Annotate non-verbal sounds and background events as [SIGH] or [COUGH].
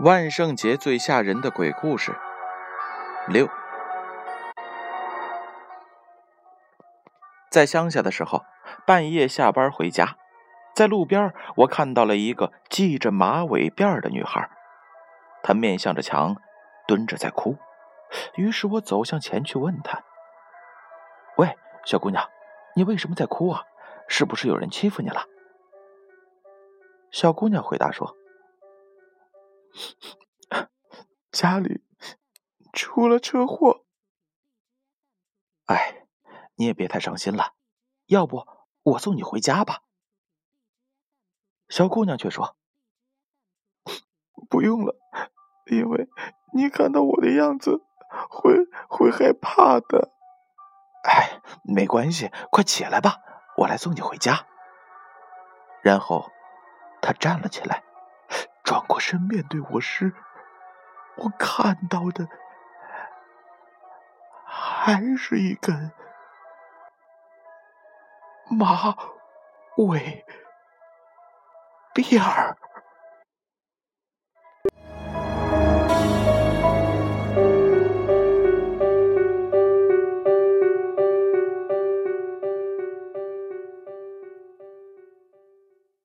万圣节最吓人的鬼故事六，在乡下的时候，半夜下班回家，在路边我看到了一个系着马尾辫的女孩，她面向着墙，蹲着在哭。于是我走向前去问她：“喂，小姑娘，你为什么在哭啊？是不是有人欺负你了？”小姑娘回答说。[LAUGHS] 家里出了车祸，哎，你也别太伤心了，要不我送你回家吧。小姑娘却说：“ [LAUGHS] 不用了，因为你看到我的样子会会害怕的。”哎，没关系，快起来吧，我来送你回家。然后她站了起来。转过身面对我时，我看到的还是一根马尾辫儿。